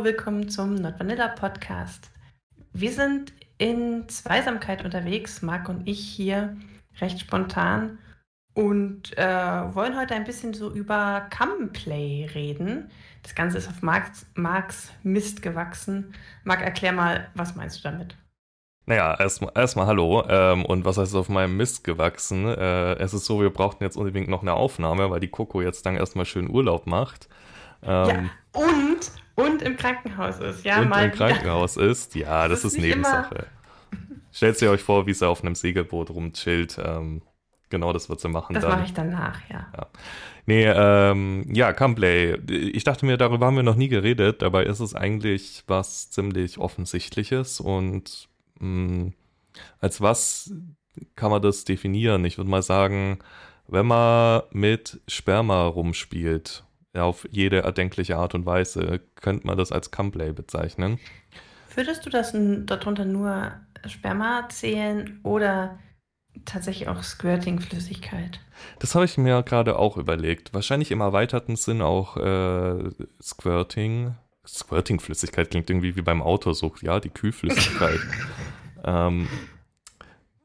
Hallo, willkommen zum Not Vanilla Podcast. Wir sind in Zweisamkeit unterwegs, Marc und ich hier recht spontan und äh, wollen heute ein bisschen so über Cumplay reden. Das Ganze ist auf Marks, Marks Mist gewachsen. Marc, erklär mal, was meinst du damit? Naja, erstmal erst hallo. Ähm, und was heißt auf meinem Mist gewachsen? Äh, es ist so, wir brauchten jetzt unbedingt noch eine Aufnahme, weil die Coco jetzt dann erstmal schön Urlaub macht. Ähm, ja, und, und im Krankenhaus ist, ja. Und im Krankenhaus ist, ja, das, das ist, ist Nebensache. Stellt sie euch vor, wie sie auf einem Segelboot rumchillt. Ähm, genau das wird sie machen. Das mache ich danach, ja. ja. Nee, ähm, ja, Camplay. Ich dachte mir, darüber haben wir noch nie geredet. Dabei ist es eigentlich was ziemlich Offensichtliches und hm, als was kann man das definieren? Ich würde mal sagen, wenn man mit Sperma rumspielt, auf jede erdenkliche Art und Weise, könnte man das als Cumplay bezeichnen. Würdest du das darunter nur Sperma zählen oder tatsächlich auch Squirting-Flüssigkeit? Das habe ich mir gerade auch überlegt. Wahrscheinlich im erweiterten Sinn auch äh, Squirting. Squirting-Flüssigkeit klingt irgendwie wie beim Autosucht, ja, die Kühlflüssigkeit. ähm,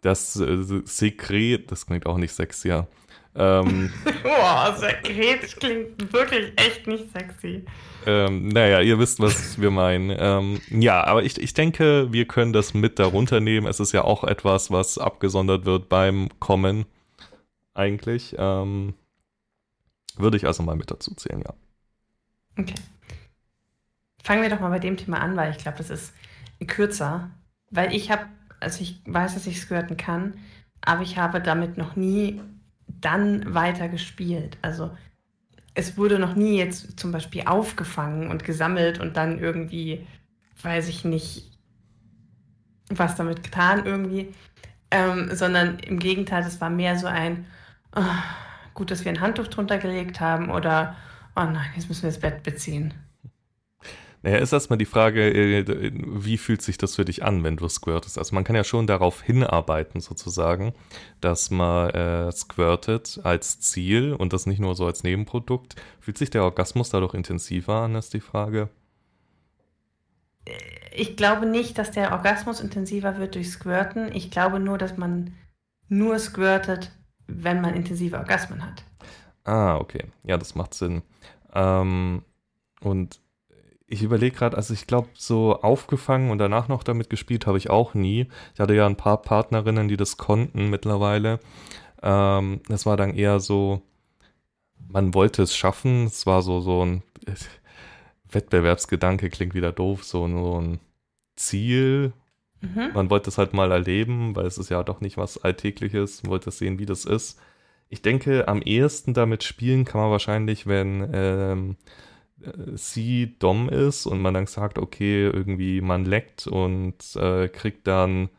das äh, Sekret, das klingt auch nicht sexier. Ähm, Boah, Sekret klingt wirklich echt nicht sexy. Ähm, naja, ihr wisst, was wir meinen. Ähm, ja, aber ich, ich denke, wir können das mit darunter nehmen. Es ist ja auch etwas, was abgesondert wird beim Kommen. Eigentlich. Ähm, würde ich also mal mit dazu zählen, ja. Okay. Fangen wir doch mal bei dem Thema an, weil ich glaube, das ist kürzer. Weil ich habe, also ich weiß, dass ich squirten kann, aber ich habe damit noch nie dann weiter gespielt. Also es wurde noch nie jetzt zum Beispiel aufgefangen und gesammelt und dann irgendwie, weiß ich nicht, was damit getan irgendwie, ähm, sondern im Gegenteil, es war mehr so ein, oh, gut, dass wir ein Handtuch drunter gelegt haben oder, oh nein, jetzt müssen wir das Bett beziehen. Naja, ist erstmal die Frage, äh, wie fühlt sich das für dich an, wenn du squirtest? Also man kann ja schon darauf hinarbeiten, sozusagen, dass man äh, squirtet als Ziel und das nicht nur so als Nebenprodukt. Fühlt sich der Orgasmus dadurch intensiver an, ist die Frage. Ich glaube nicht, dass der Orgasmus intensiver wird durch Squirten. Ich glaube nur, dass man nur squirtet, wenn man intensive Orgasmen hat. Ah, okay. Ja, das macht Sinn. Ähm, und ich überlege gerade, also ich glaube, so aufgefangen und danach noch damit gespielt habe ich auch nie. Ich hatte ja ein paar Partnerinnen, die das konnten mittlerweile. Ähm, das war dann eher so, man wollte es schaffen. Es war so, so ein Wettbewerbsgedanke, klingt wieder doof, so, so ein Ziel. Mhm. Man wollte es halt mal erleben, weil es ist ja doch nicht was Alltägliches. Man wollte sehen, wie das ist. Ich denke, am ehesten damit spielen kann man wahrscheinlich, wenn ähm, sie Dom ist und man dann sagt, okay, irgendwie man leckt und äh, kriegt dann,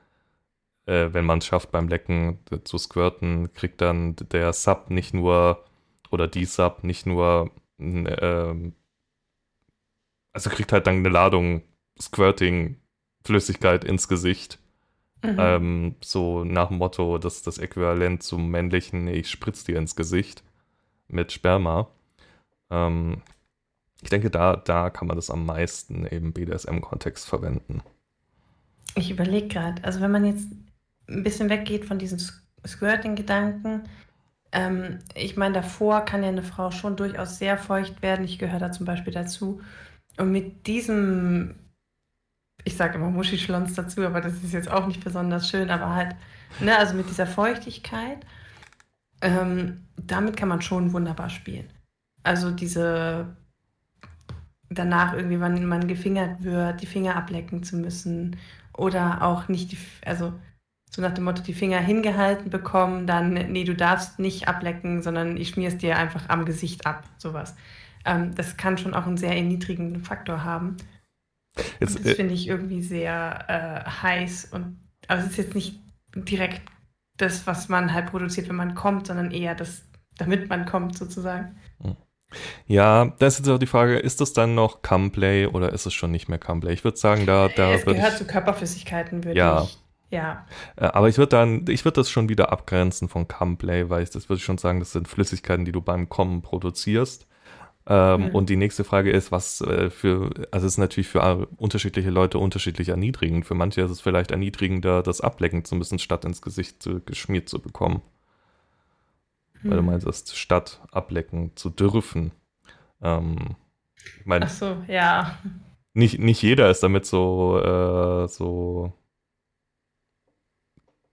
äh, wenn man es schafft beim Lecken zu squirten, kriegt dann der Sub nicht nur oder die Sub nicht nur, äh, also kriegt halt dann eine Ladung Squirting Flüssigkeit ins Gesicht. Mhm. Ähm, so nach dem Motto, das ist das Äquivalent zum männlichen, ich spritz dir ins Gesicht mit Sperma. Ähm, ich denke, da, da kann man das am meisten im BDSM-Kontext verwenden. Ich überlege gerade, also wenn man jetzt ein bisschen weggeht von diesen Squirting-Gedanken, ähm, ich meine, davor kann ja eine Frau schon durchaus sehr feucht werden. Ich gehöre da zum Beispiel dazu. Und mit diesem, ich sage immer Muschischlons dazu, aber das ist jetzt auch nicht besonders schön, aber halt, ne, also mit dieser Feuchtigkeit, ähm, damit kann man schon wunderbar spielen. Also diese danach irgendwie, wenn man gefingert wird, die Finger ablecken zu müssen oder auch nicht die, also so nach dem Motto, die Finger hingehalten bekommen, dann, nee, du darfst nicht ablecken, sondern ich schmier es dir einfach am Gesicht ab, sowas. Ähm, das kann schon auch einen sehr erniedrigenden Faktor haben. Jetzt, das äh, finde ich irgendwie sehr äh, heiß und, aber es ist jetzt nicht direkt das, was man halt produziert, wenn man kommt, sondern eher das, damit man kommt, sozusagen. Mhm. Ja, da ist jetzt auch die Frage, ist das dann noch Cumplay oder ist es schon nicht mehr Cumplay? Ich würde sagen, da, da Es gehört ich, zu Körperflüssigkeiten, würde ja. ich. Ja. Äh, aber ich würde dann, ich würde das schon wieder abgrenzen von Cumplay, weil ich das würde ich schon sagen, das sind Flüssigkeiten, die du beim Kommen produzierst. Ähm, mhm. Und die nächste Frage ist, was äh, für, also es ist natürlich für äh, unterschiedliche Leute unterschiedlich erniedrigend. Für manche ist es vielleicht erniedrigender, das ablecken zu müssen, statt ins Gesicht zu, geschmiert zu bekommen. Mhm. Weil du mhm. meinst, statt ablecken zu dürfen. Ähm, mein, Ach so, ja. Nicht, nicht jeder ist damit so, äh, so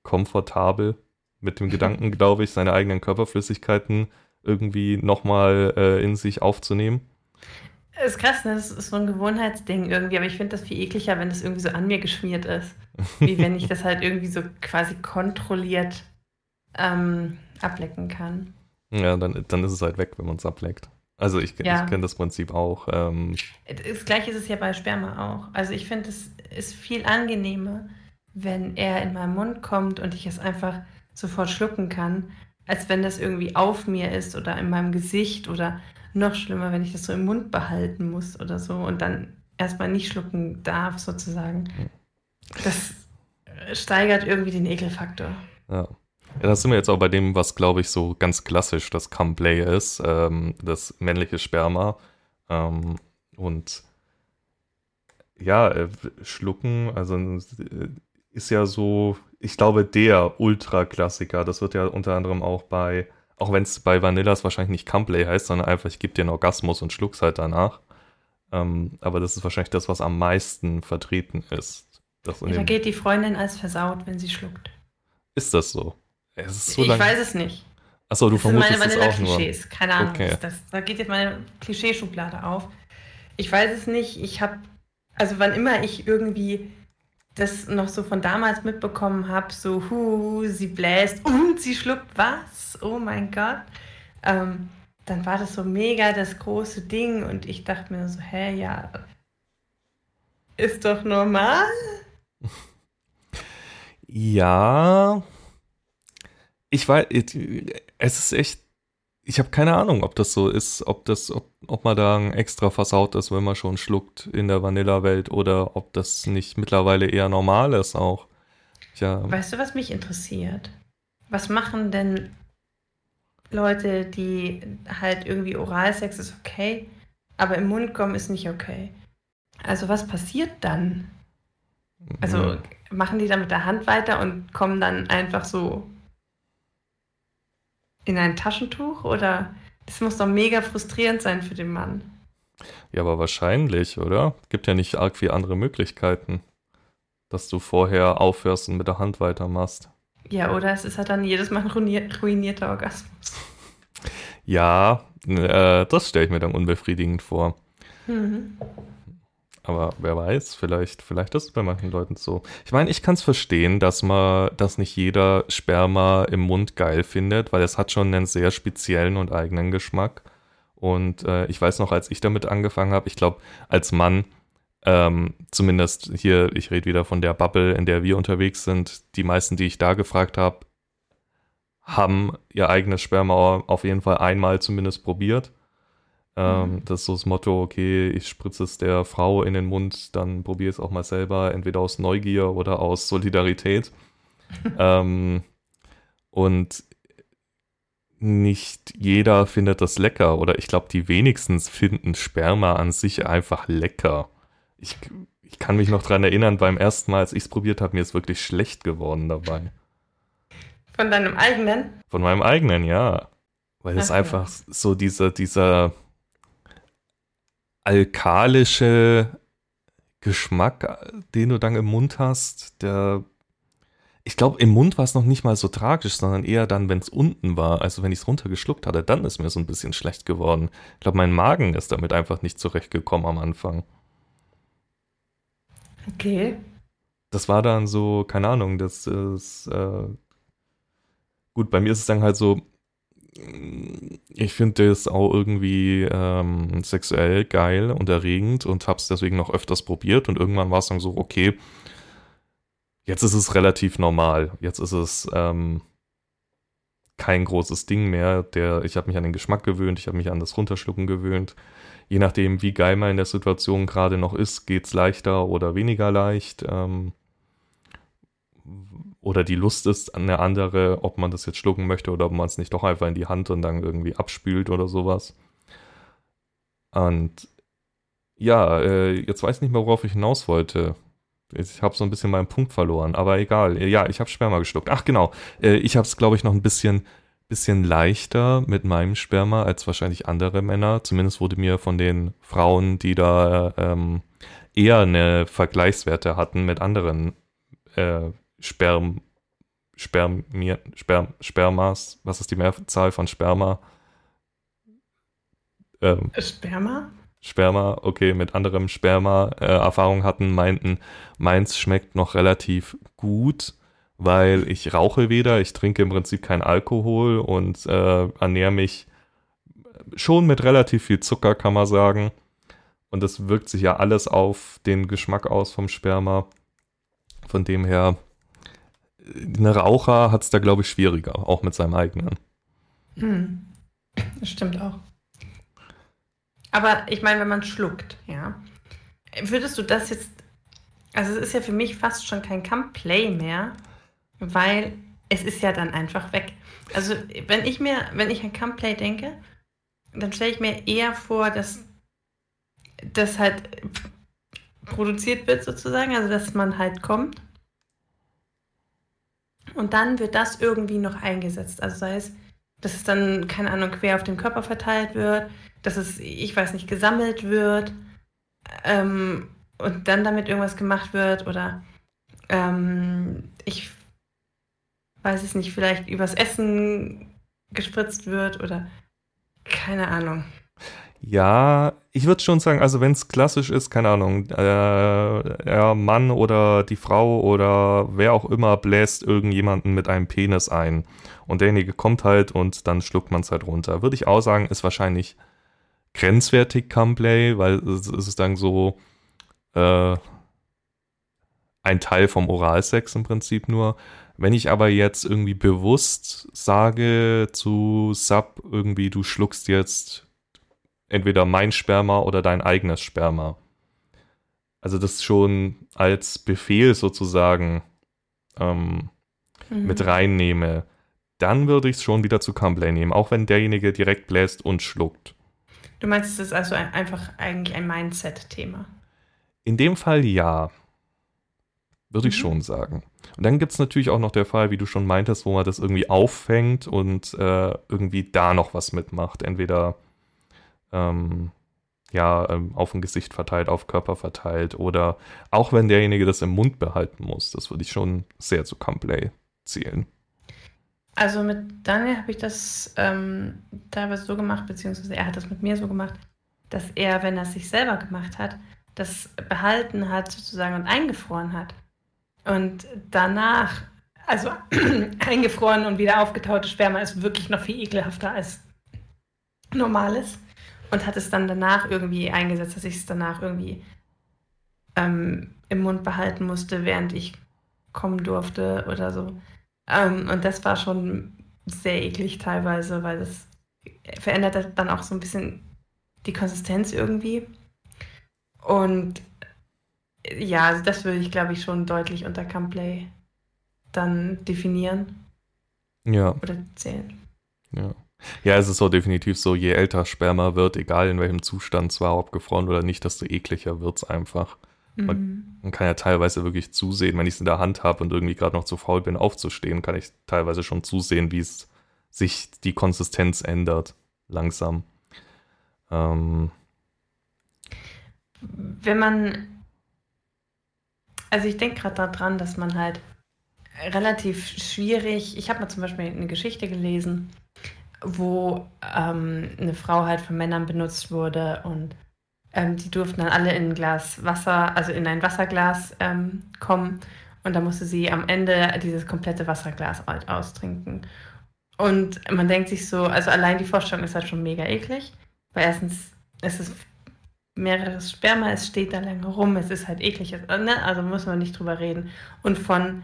komfortabel mit dem Gedanken, glaube ich, seine eigenen Körperflüssigkeiten irgendwie nochmal äh, in sich aufzunehmen. Das ist krass, ne? Das ist so ein Gewohnheitsding irgendwie, aber ich finde das viel ekliger, wenn das irgendwie so an mir geschmiert ist. Wie wenn ich das halt irgendwie so quasi kontrolliert ähm, ablecken kann. Ja, dann, dann ist es halt weg, wenn man es ableckt. Also ich, ja. ich kenne das Prinzip auch. Ähm. Das gleiche ist es ja bei Sperma auch. Also ich finde, es ist viel angenehmer, wenn er in meinen Mund kommt und ich es einfach sofort schlucken kann, als wenn das irgendwie auf mir ist oder in meinem Gesicht oder noch schlimmer, wenn ich das so im Mund behalten muss oder so und dann erstmal nicht schlucken darf, sozusagen. Das steigert irgendwie den Ekelfaktor. Ja. Ja, da sind wir jetzt auch bei dem, was glaube ich so ganz klassisch das Cumplay ist, ähm, das männliche Sperma. Ähm, und ja, äh, schlucken, also äh, ist ja so, ich glaube, der Ultra-Klassiker. Das wird ja unter anderem auch bei, auch wenn es bei Vanillas wahrscheinlich nicht Cumplay heißt, sondern einfach, ich gebe dir einen Orgasmus und schluck's halt danach. Ähm, aber das ist wahrscheinlich das, was am meisten vertreten ist. Das da geht die Freundin als versaut, wenn sie schluckt. Ist das so? So ich lang... weiß es nicht. Achso, du das vermutest sind meine es auch nur. Klischees. Keine Ahnung. Okay. Das, da geht jetzt meine Klischeeschublade auf. Ich weiß es nicht. Ich habe, also wann immer ich irgendwie das noch so von damals mitbekommen habe, so, hu, sie bläst und sie schluckt was, oh mein Gott, ähm, dann war das so mega das große Ding und ich dachte mir so, hä, ja, ist doch normal. Ja, ich weiß, es ist echt, ich habe keine Ahnung, ob das so ist, ob das, ob, ob man da extra versaut ist, wenn man schon schluckt in der Vanilla-Welt oder ob das nicht mittlerweile eher normal ist auch. Ja. Weißt du, was mich interessiert? Was machen denn Leute, die halt irgendwie Oralsex ist okay, aber im Mund kommen ist nicht okay? Also was passiert dann? Also mhm. machen die dann mit der Hand weiter und kommen dann einfach so in ein Taschentuch oder das muss doch mega frustrierend sein für den Mann. Ja, aber wahrscheinlich, oder? Gibt ja nicht arg viele andere Möglichkeiten, dass du vorher aufhörst und mit der Hand weitermachst. Ja, oder es ist halt dann jedes Mal ein ruinierter Orgasmus. Ja, äh, das stelle ich mir dann unbefriedigend vor. Mhm. Aber wer weiß, vielleicht, vielleicht ist es bei manchen Leuten so. Ich meine, ich kann es verstehen, dass man, dass nicht jeder Sperma im Mund geil findet, weil es hat schon einen sehr speziellen und eigenen Geschmack. Und äh, ich weiß noch, als ich damit angefangen habe, ich glaube, als Mann, ähm, zumindest hier, ich rede wieder von der Bubble, in der wir unterwegs sind, die meisten, die ich da gefragt habe, haben ihr eigenes Sperma auf jeden Fall einmal zumindest probiert. Ähm, mhm. Das ist so das Motto, okay, ich spritze es der Frau in den Mund, dann probiere es auch mal selber, entweder aus Neugier oder aus Solidarität. ähm, und nicht jeder findet das lecker oder ich glaube, die wenigsten finden Sperma an sich einfach lecker. Ich, ich kann mich noch daran erinnern, beim ersten Mal, als ich es probiert habe, mir ist wirklich schlecht geworden dabei. Von deinem eigenen? Von meinem eigenen, ja. Weil es einfach so dieser, dieser alkalische Geschmack, den du dann im Mund hast, der ich glaube, im Mund war es noch nicht mal so tragisch, sondern eher dann, wenn es unten war. Also wenn ich es runtergeschluckt hatte, dann ist mir so ein bisschen schlecht geworden. Ich glaube, mein Magen ist damit einfach nicht zurechtgekommen am Anfang. Okay. Das war dann so, keine Ahnung, das ist äh, gut, bei mir ist es dann halt so, ich finde das auch irgendwie ähm, sexuell geil und erregend und habe es deswegen noch öfters probiert und irgendwann war es dann so, okay, jetzt ist es relativ normal. Jetzt ist es ähm, kein großes Ding mehr. Der, ich habe mich an den Geschmack gewöhnt, ich habe mich an das Runterschlucken gewöhnt. Je nachdem, wie geil man in der Situation gerade noch ist, geht es leichter oder weniger leicht. Ähm, oder die Lust ist eine andere, ob man das jetzt schlucken möchte oder ob man es nicht doch einfach in die Hand und dann irgendwie abspült oder sowas. Und ja, äh, jetzt weiß ich nicht mehr, worauf ich hinaus wollte. Ich habe so ein bisschen meinen Punkt verloren, aber egal. Ja, ich habe Sperma geschluckt. Ach genau, äh, ich habe es, glaube ich, noch ein bisschen, bisschen leichter mit meinem Sperma als wahrscheinlich andere Männer. Zumindest wurde mir von den Frauen, die da ähm, eher eine Vergleichswerte hatten mit anderen äh, Sperm, Sperm, Sperm, Spermas. Was ist die Mehrzahl von Sperma? Ähm, Sperma? Sperma, okay, mit anderem Sperma äh, Erfahrung hatten, meinten, meins schmeckt noch relativ gut, weil ich rauche weder, ich trinke im Prinzip kein Alkohol und äh, ernähre mich schon mit relativ viel Zucker, kann man sagen. Und das wirkt sich ja alles auf den Geschmack aus vom Sperma. Von dem her, ein Raucher hat es da, glaube ich, schwieriger, auch mit seinem eigenen. Hm. Das stimmt auch. Aber ich meine, wenn man schluckt, ja, würdest du das jetzt, also es ist ja für mich fast schon kein Come-Play mehr, weil es ist ja dann einfach weg. Also wenn ich mir, wenn ich an Come-Play denke, dann stelle ich mir eher vor, dass das halt produziert wird sozusagen, also dass man halt kommt. Und dann wird das irgendwie noch eingesetzt. Also sei es, dass es dann, keine Ahnung, quer auf dem Körper verteilt wird, dass es, ich weiß nicht, gesammelt wird ähm, und dann damit irgendwas gemacht wird oder ähm, ich weiß es nicht, vielleicht übers Essen gespritzt wird oder keine Ahnung. Ja, ich würde schon sagen, also wenn es klassisch ist, keine Ahnung, äh, der Mann oder die Frau oder wer auch immer bläst irgendjemanden mit einem Penis ein und derjenige kommt halt und dann schluckt man es halt runter. Würde ich auch sagen, ist wahrscheinlich grenzwertig Cumplay, weil es, es ist dann so äh, ein Teil vom Oralsex im Prinzip nur. Wenn ich aber jetzt irgendwie bewusst sage zu Sub irgendwie, du schluckst jetzt entweder mein Sperma oder dein eigenes Sperma. Also das schon als Befehl sozusagen ähm, mhm. mit reinnehme, dann würde ich es schon wieder zu Cumplay nehmen, auch wenn derjenige direkt bläst und schluckt. Du meinst, es ist also ein, einfach eigentlich ein Mindset-Thema? In dem Fall ja. Würde mhm. ich schon sagen. Und dann gibt es natürlich auch noch der Fall, wie du schon meintest, wo man das irgendwie auffängt und äh, irgendwie da noch was mitmacht. Entweder ähm, ja, ähm, auf dem Gesicht verteilt, auf Körper verteilt oder auch wenn derjenige das im Mund behalten muss. Das würde ich schon sehr zu Cumplay zählen. Also mit Daniel habe ich das ähm, teilweise so gemacht, beziehungsweise er hat das mit mir so gemacht, dass er, wenn er es sich selber gemacht hat, das behalten hat sozusagen und eingefroren hat. Und danach, also eingefroren und wieder aufgetaute Sperma ist wirklich noch viel ekelhafter als normales. Und hat es dann danach irgendwie eingesetzt, dass ich es danach irgendwie ähm, im Mund behalten musste, während ich kommen durfte oder so. Ähm, und das war schon sehr eklig teilweise, weil das verändert dann auch so ein bisschen die Konsistenz irgendwie. Und ja, also das würde ich, glaube ich, schon deutlich unter Camplay dann definieren. Ja. Oder zählen. Ja. Ja, es ist so definitiv so, je älter Sperma wird, egal in welchem Zustand, zwar ob gefroren oder nicht, desto ekliger wird es einfach. Man, mhm. man, kann ja teilweise wirklich zusehen, wenn ich es in der Hand habe und irgendwie gerade noch zu faul bin, aufzustehen, kann ich teilweise schon zusehen, wie es sich die Konsistenz ändert. Langsam. Ähm. Wenn man. Also ich denke gerade daran, dass man halt relativ schwierig. Ich habe mal zum Beispiel eine Geschichte gelesen, wo ähm, eine Frau halt von Männern benutzt wurde und ähm, die durften dann alle in ein Glas Wasser, also in ein Wasserglas ähm, kommen. Und da musste sie am Ende dieses komplette Wasserglas halt austrinken. Und man denkt sich so, also allein die Vorstellung ist halt schon mega eklig. Weil erstens ist es mehreres Sperma, es steht da lange rum, es ist halt eklig, ne? also muss man nicht drüber reden. Und von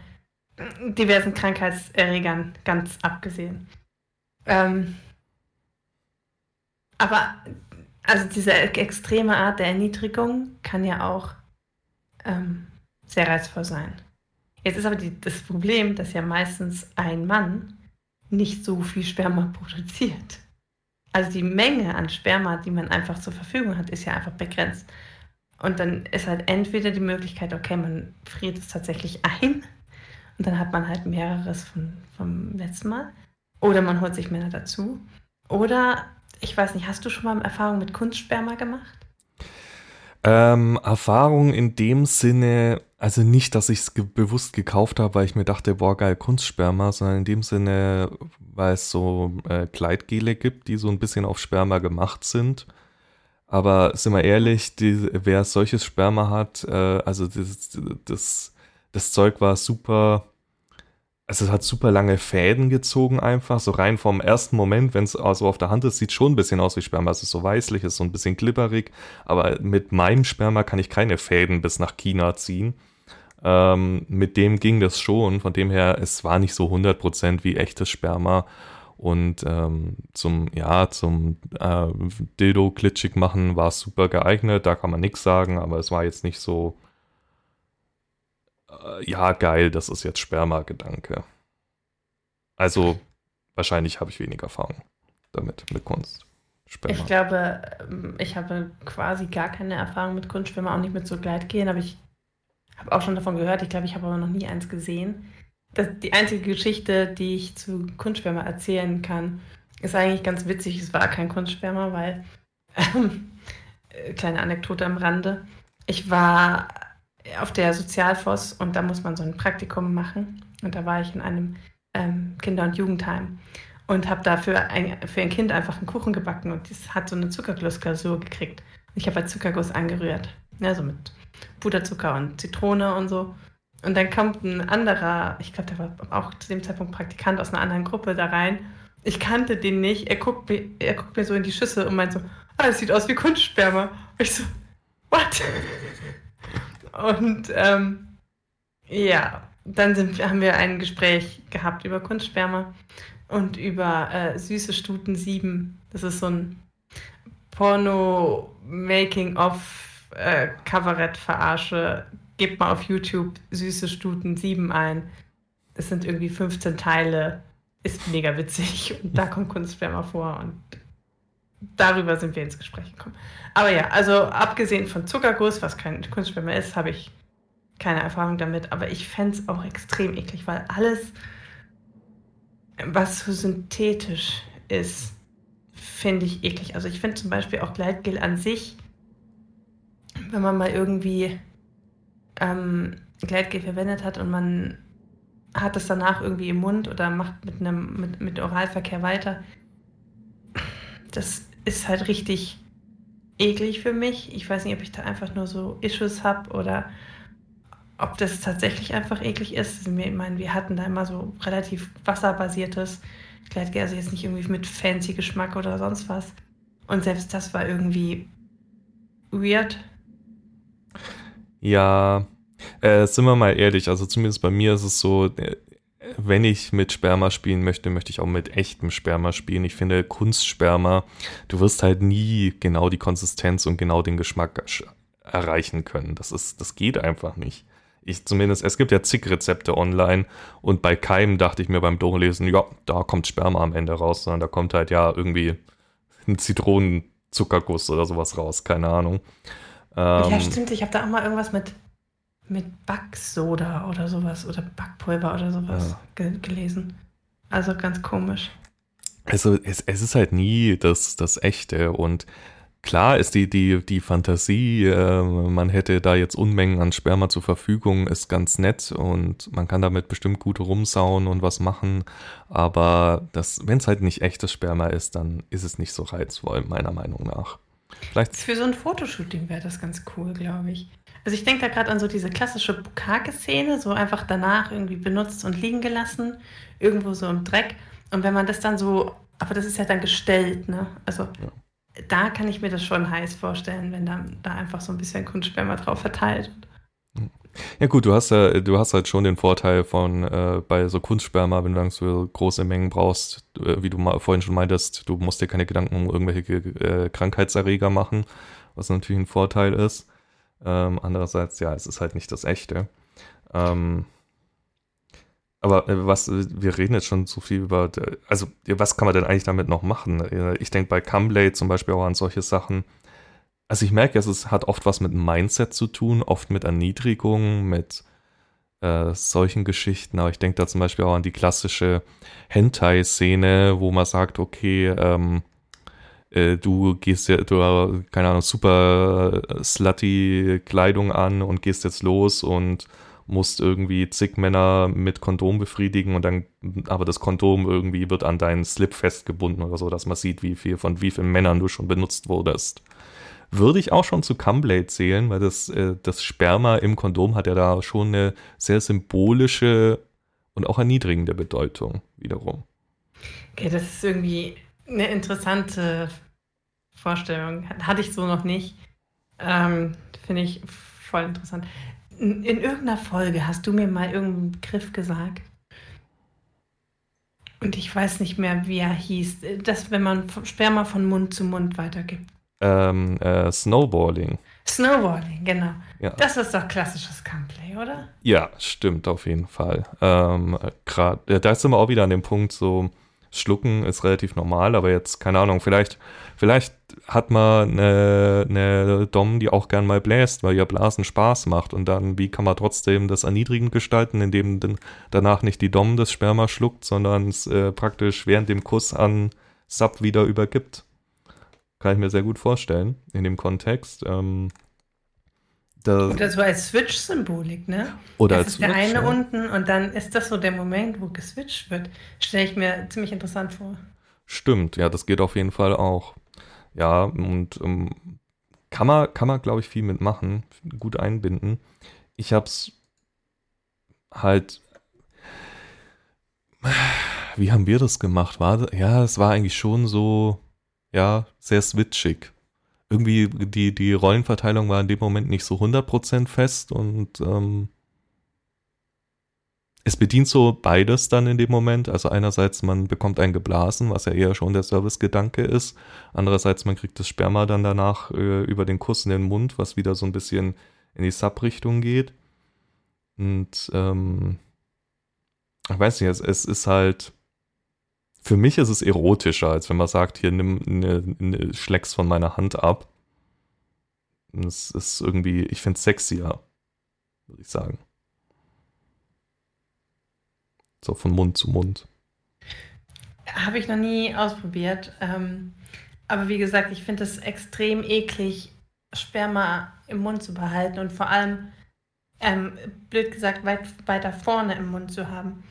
diversen Krankheitserregern ganz abgesehen. Ähm, aber also diese extreme Art der Erniedrigung kann ja auch ähm, sehr reizvoll sein. Jetzt ist aber die, das Problem, dass ja meistens ein Mann nicht so viel Sperma produziert. Also die Menge an Sperma, die man einfach zur Verfügung hat, ist ja einfach begrenzt. Und dann ist halt entweder die Möglichkeit, okay, man friert es tatsächlich ein und dann hat man halt mehreres von, vom letzten Mal. Oder man holt sich Männer dazu. Oder, ich weiß nicht, hast du schon mal Erfahrung mit Kunstsperma gemacht? Ähm, Erfahrung in dem Sinne, also nicht, dass ich es ge bewusst gekauft habe, weil ich mir dachte, boah, geil, Kunstsperma, sondern in dem Sinne, weil es so äh, Kleidgele gibt, die so ein bisschen auf Sperma gemacht sind. Aber sind wir ehrlich, die, wer solches Sperma hat, äh, also das, das, das Zeug war super also es hat super lange Fäden gezogen einfach, so rein vom ersten Moment, wenn es also auf der Hand ist, sieht schon ein bisschen aus wie Sperma, es ist so weißlich, ist so ein bisschen glibberig, aber mit meinem Sperma kann ich keine Fäden bis nach China ziehen. Ähm, mit dem ging das schon, von dem her, es war nicht so 100% wie echtes Sperma. Und ähm, zum, ja, zum äh, Dildo glitschig machen war es super geeignet, da kann man nichts sagen, aber es war jetzt nicht so ja, geil, das ist jetzt Sperma-Gedanke. Also, wahrscheinlich habe ich weniger Erfahrung damit, mit Kunst. Sperma. Ich glaube, ähm, ich habe quasi gar keine Erfahrung mit Kunstsperma, auch nicht mit so Gleitgehen, aber ich habe auch schon davon gehört. Ich glaube, ich habe aber noch nie eins gesehen. Das, die einzige Geschichte, die ich zu Kunstsperma erzählen kann, ist eigentlich ganz witzig. Es war kein Kunstsperma, weil, ähm, äh, kleine Anekdote am Rande, ich war auf der Sozialfoss und da muss man so ein Praktikum machen. Und da war ich in einem ähm, Kinder- und Jugendheim und habe dafür ein, für ein Kind einfach einen Kuchen gebacken und das hat so eine Zuckergussglasur gekriegt. Ich habe halt Zuckerguss angerührt, ja, so mit Puderzucker und Zitrone und so. Und dann kommt ein anderer, ich glaube, der war auch zu dem Zeitpunkt Praktikant aus einer anderen Gruppe da rein. Ich kannte den nicht. Er guckt, mir, er guckt mir so in die Schüssel und meint so, ah, das sieht aus wie Kunstsperma. Und ich so, what? Und ähm, ja, dann sind, haben wir ein Gespräch gehabt über Kunstsperma und über äh, Süße Stuten 7. Das ist so ein Porno-Making-of äh. Gebt mal auf YouTube Süße Stuten 7 ein. Es sind irgendwie 15 Teile. Ist mega witzig. Und da kommt Kunstsperma vor und darüber sind wir ins Gespräch gekommen. Aber ja, also abgesehen von Zuckerguss, was kein Kunstschwimmer ist, habe ich keine Erfahrung damit. Aber ich fände es auch extrem eklig, weil alles, was so synthetisch ist, finde ich eklig. Also ich finde zum Beispiel auch Gleitgel an sich, wenn man mal irgendwie ähm, Gleitgel verwendet hat und man hat es danach irgendwie im Mund oder macht mit einem mit, mit Oralverkehr weiter. Das ist halt richtig eklig für mich. Ich weiß nicht, ob ich da einfach nur so Issues habe oder ob das tatsächlich einfach eklig ist. Also ich meine, wir hatten da immer so relativ wasserbasiertes Gleitgel, also jetzt nicht irgendwie mit fancy Geschmack oder sonst was. Und selbst das war irgendwie weird. Ja, äh, sind wir mal ehrlich, also zumindest bei mir ist es so, äh, wenn ich mit Sperma spielen möchte, möchte ich auch mit echtem Sperma spielen. Ich finde Kunstsperma, du wirst halt nie genau die Konsistenz und genau den Geschmack erreichen können. Das ist, das geht einfach nicht. Ich zumindest, es gibt ja zig Rezepte online und bei keinem dachte ich mir beim Durchlesen, ja, da kommt Sperma am Ende raus, sondern da kommt halt ja irgendwie ein Zitronenzuckerguss oder sowas raus, keine Ahnung. Ähm, ja, stimmt, ich habe da auch mal irgendwas mit mit Backsoda oder sowas oder Backpulver oder sowas ja. ge gelesen. Also ganz komisch. Also es, es ist halt nie das, das Echte und klar ist die, die, die Fantasie, äh, man hätte da jetzt Unmengen an Sperma zur Verfügung, ist ganz nett und man kann damit bestimmt gut rumsauen und was machen, aber wenn es halt nicht echtes Sperma ist, dann ist es nicht so reizvoll, meiner Meinung nach. Vielleicht Für so ein Fotoshooting wäre das ganz cool, glaube ich. Also ich denke da gerade an so diese klassische Bukake-Szene, so einfach danach irgendwie benutzt und liegen gelassen, irgendwo so im Dreck. Und wenn man das dann so, aber das ist ja dann gestellt, ne? Also ja. da kann ich mir das schon heiß vorstellen, wenn dann da einfach so ein bisschen Kunstsperma drauf verteilt wird. Ja gut, du hast ja, du hast halt schon den Vorteil von äh, bei so Kunstsperma, wenn du dann so große Mengen brauchst, äh, wie du mal vorhin schon meintest, du musst dir keine Gedanken um irgendwelche äh, Krankheitserreger machen, was natürlich ein Vorteil ist. Ähm, andererseits, ja, es ist halt nicht das Echte. Ähm, Aber äh, was, wir reden jetzt schon so viel über, also was kann man denn eigentlich damit noch machen? Äh, ich denke bei Cumblade zum Beispiel auch an solche Sachen. Also ich merke, es hat oft was mit Mindset zu tun, oft mit Erniedrigung, mit äh, solchen Geschichten. Aber ich denke da zum Beispiel auch an die klassische Hentai-Szene, wo man sagt, okay, ähm, äh, du gehst ja, du, keine Ahnung, super slutty Kleidung an und gehst jetzt los und musst irgendwie zig Männer mit Kondom befriedigen und dann, aber das Kondom irgendwie wird an deinen Slip festgebunden oder so, dass man sieht, wie viel von wie vielen Männern du schon benutzt wurdest. Würde ich auch schon zu Cumblade zählen, weil das, äh, das Sperma im Kondom hat ja da schon eine sehr symbolische und auch erniedrigende Bedeutung wiederum. Okay, das ist irgendwie eine interessante Vorstellung. Hatte ich so noch nicht. Ähm, Finde ich voll interessant. In, in irgendeiner Folge hast du mir mal irgendeinen Begriff gesagt. Und ich weiß nicht mehr, wie er hieß. Das, wenn man Sperma von Mund zu Mund weitergibt. Ähm, äh, Snowballing. Snowballing, genau. Ja. Das ist doch klassisches Gunplay, oder? Ja, stimmt auf jeden Fall. Ähm, grad, da sind wir auch wieder an dem Punkt, so Schlucken ist relativ normal, aber jetzt, keine Ahnung, vielleicht, vielleicht hat man eine, eine Dom, die auch gern mal bläst, weil ihr Blasen Spaß macht und dann, wie kann man trotzdem das erniedrigend gestalten, indem dann danach nicht die Dom das Sperma schluckt, sondern es äh, praktisch während dem Kuss an Sub wieder übergibt. Kann ich mir sehr gut vorstellen in dem Kontext. Ähm, das Oder so als Switch-Symbolik, ne? Oder das als ist der eine ja. unten und dann ist das so der Moment, wo geswitcht wird. Stelle ich mir ziemlich interessant vor. Stimmt, ja, das geht auf jeden Fall auch. Ja, und ähm, kann man, kann man glaube ich, viel mitmachen, gut einbinden. Ich habe es halt. Wie haben wir das gemacht? War, ja, es war eigentlich schon so, ja, sehr switchig irgendwie die, die Rollenverteilung war in dem Moment nicht so 100% fest und ähm, es bedient so beides dann in dem Moment. Also einerseits man bekommt ein Geblasen, was ja eher schon der Servicegedanke ist. Andererseits man kriegt das Sperma dann danach äh, über den Kuss in den Mund, was wieder so ein bisschen in die Sub-Richtung geht. Und ähm, ich weiß nicht, es, es ist halt für mich ist es erotischer, als wenn man sagt, hier nimm eine, eine Schlecks von meiner Hand ab. Es ist irgendwie, ich finde es sexier, würde ich sagen. So von Mund zu Mund. Habe ich noch nie ausprobiert. Ähm, aber wie gesagt, ich finde es extrem eklig, Sperma im Mund zu behalten und vor allem, ähm, blöd gesagt, weit weiter vorne im Mund zu haben.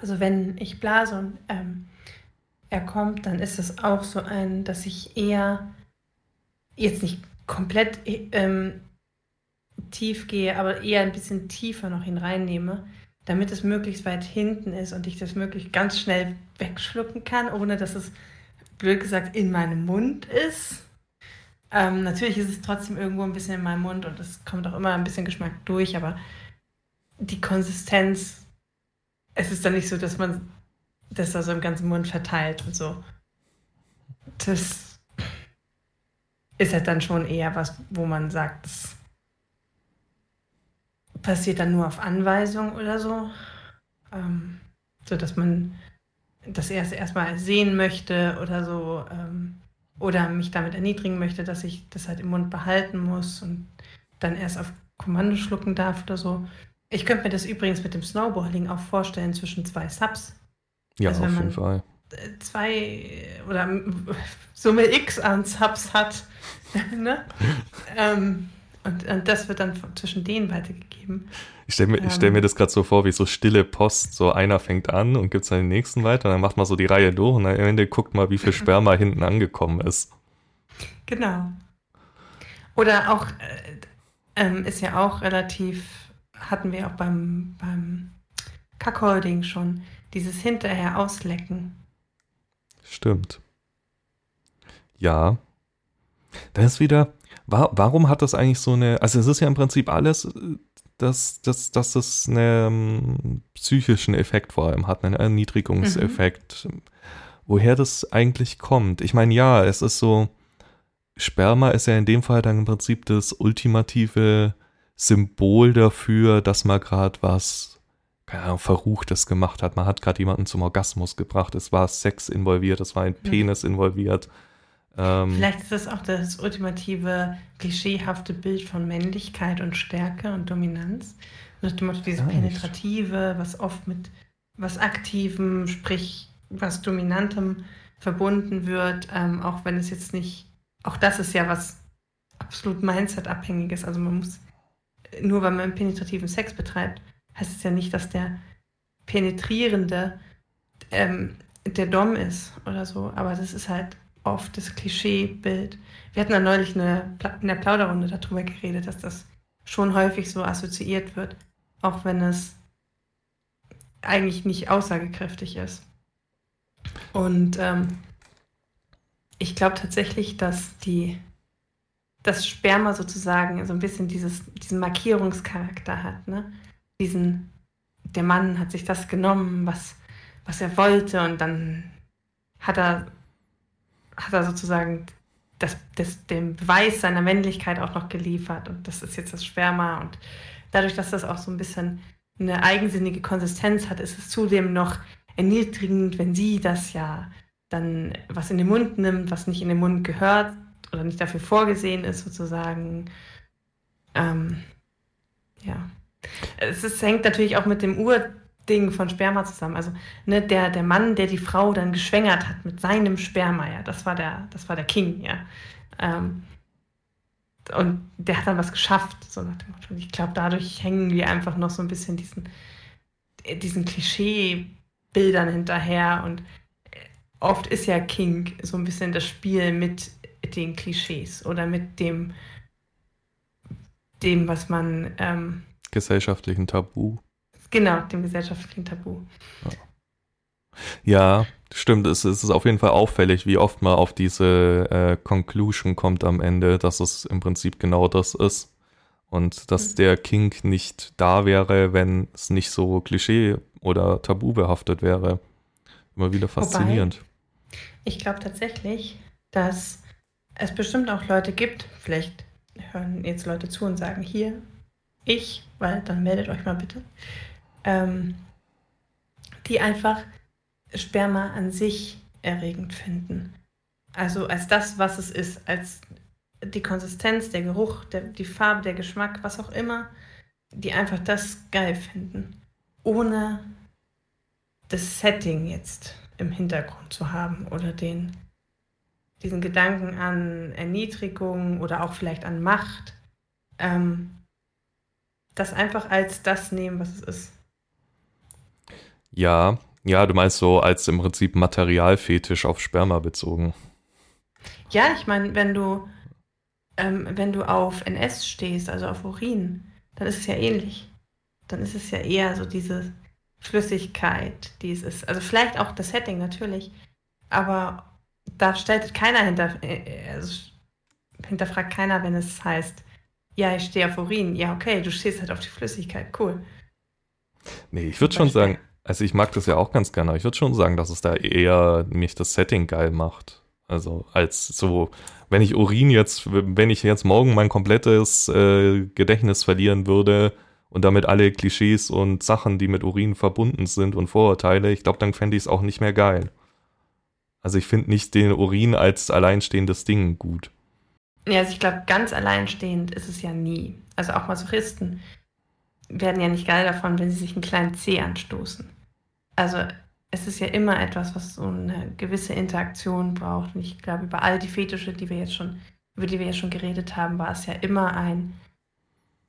Also wenn ich blase und ähm, er kommt, dann ist es auch so ein, dass ich eher jetzt nicht komplett ähm, tief gehe, aber eher ein bisschen tiefer noch hineinnehme, damit es möglichst weit hinten ist und ich das möglichst ganz schnell wegschlucken kann, ohne dass es, blöd gesagt, in meinem Mund ist. Ähm, natürlich ist es trotzdem irgendwo ein bisschen in meinem Mund und es kommt auch immer ein bisschen Geschmack durch, aber die Konsistenz es ist dann nicht so, dass man das da so im ganzen Mund verteilt und so. Das ist halt dann schon eher was, wo man sagt, das passiert dann nur auf Anweisung oder so. Ähm, so dass man das erst erstmal sehen möchte oder so. Ähm, oder mich damit erniedrigen möchte, dass ich das halt im Mund behalten muss und dann erst auf Kommando schlucken darf oder so. Ich könnte mir das übrigens mit dem Snowboarding auch vorstellen zwischen zwei Subs. Ja, also, auf jeden Fall. Zwei oder Summe X an Subs hat. ne? ähm, und, und, das wird dann zwischen denen weitergegeben. Ich stelle mir, ähm, stell mir das gerade so vor, wie so stille Post. So einer fängt an und gibt es dann den nächsten weiter. Und dann macht man so die Reihe durch und am Ende guckt mal, wie viel Sperma hinten angekommen ist. Genau. Oder auch, äh, ähm, ist ja auch relativ hatten wir auch beim, beim Kackholding schon, dieses hinterher auslecken. Stimmt. Ja. Da ist wieder, war, warum hat das eigentlich so eine, also es ist ja im Prinzip alles, dass, dass, dass das einen ähm, psychischen Effekt vor allem hat, einen Erniedrigungseffekt. Mhm. Woher das eigentlich kommt. Ich meine, ja, es ist so, Sperma ist ja in dem Fall dann im Prinzip das ultimative Symbol dafür, dass man gerade was keine Ahnung, Verruchtes gemacht hat. Man hat gerade jemanden zum Orgasmus gebracht. Es war Sex involviert, es war ein mhm. Penis involviert. Ähm, Vielleicht ist das auch das ultimative, klischeehafte Bild von Männlichkeit und Stärke und Dominanz. Nach dem Motto, dieses Penetrative, was oft mit was Aktivem, sprich was Dominantem verbunden wird, ähm, auch wenn es jetzt nicht, auch das ist ja was absolut Mindset-abhängiges. Also man muss, nur weil man penetrativen Sex betreibt, heißt es ja nicht, dass der Penetrierende ähm, der Dom ist oder so. Aber das ist halt oft das Klischeebild. Wir hatten da neulich eine, in der Plauderrunde darüber geredet, dass das schon häufig so assoziiert wird, auch wenn es eigentlich nicht aussagekräftig ist. Und ähm, ich glaube tatsächlich, dass die das Sperma sozusagen so ein bisschen dieses, diesen Markierungscharakter hat. Ne? Diesen, der Mann hat sich das genommen, was, was er wollte, und dann hat er hat er sozusagen das, das, den Beweis seiner Männlichkeit auch noch geliefert. Und das ist jetzt das Sperma. Und dadurch, dass das auch so ein bisschen eine eigensinnige Konsistenz hat, ist es zudem noch erniedrigend, wenn sie das ja dann was in den Mund nimmt, was nicht in den Mund gehört oder nicht dafür vorgesehen ist, sozusagen. Ähm, ja. Es ist, hängt natürlich auch mit dem Ur Ding von Sperma zusammen. Also ne, der, der Mann, der die Frau dann geschwängert hat mit seinem Sperma, ja, das war der, das war der King, ja. Ähm, und der hat dann was geschafft, so nach dem Motto. Ich glaube, dadurch hängen wir einfach noch so ein bisschen diesen, diesen Klischeebildern hinterher. Und oft ist ja King so ein bisschen das Spiel mit den Klischees oder mit dem, dem was man ähm, gesellschaftlichen Tabu Genau, dem gesellschaftlichen Tabu. Ja, stimmt. Es, es ist auf jeden Fall auffällig, wie oft man auf diese äh, Conclusion kommt am Ende, dass es im Prinzip genau das ist. Und dass mhm. der Kink nicht da wäre, wenn es nicht so klischee oder tabu behaftet wäre. Immer wieder faszinierend. Wobei, ich glaube tatsächlich, dass es bestimmt auch Leute gibt, vielleicht hören jetzt Leute zu und sagen, hier, ich, weil dann meldet euch mal bitte ähm, die einfach Sperma an sich erregend finden. Also als das, was es ist, als die Konsistenz, der Geruch, der, die Farbe, der Geschmack, was auch immer, die einfach das geil finden, ohne das Setting jetzt im Hintergrund zu haben oder den, diesen Gedanken an Erniedrigung oder auch vielleicht an Macht, ähm, das einfach als das nehmen, was es ist. Ja, ja, du meinst so als im Prinzip Materialfetisch auf Sperma bezogen. Ja, ich meine, wenn du, ähm, wenn du auf NS stehst, also auf Urin, dann ist es ja ähnlich. Dann ist es ja eher so diese Flüssigkeit, die es ist. Also vielleicht auch das Setting natürlich, aber da stellt keiner hinter, äh, also hinterfragt keiner, wenn es heißt, ja, ich stehe auf Urin. Ja, okay, du stehst halt auf die Flüssigkeit, cool. Nee, ich würde schon sagen, also ich mag das ja auch ganz gerne. Ich würde schon sagen, dass es da eher mich das Setting geil macht. Also als so, wenn ich Urin jetzt, wenn ich jetzt morgen mein komplettes äh, Gedächtnis verlieren würde und damit alle Klischees und Sachen, die mit Urin verbunden sind und Vorurteile, ich glaube, dann fände ich es auch nicht mehr geil. Also ich finde nicht den Urin als alleinstehendes Ding gut. Ja, also ich glaube, ganz alleinstehend ist es ja nie. Also auch Masochisten werden ja nicht geil davon, wenn sie sich einen kleinen Zeh anstoßen also es ist ja immer etwas, was so eine gewisse Interaktion braucht. Und ich glaube, über all die Fetische, die wir jetzt schon, über die wir jetzt schon geredet haben, war es ja immer ein,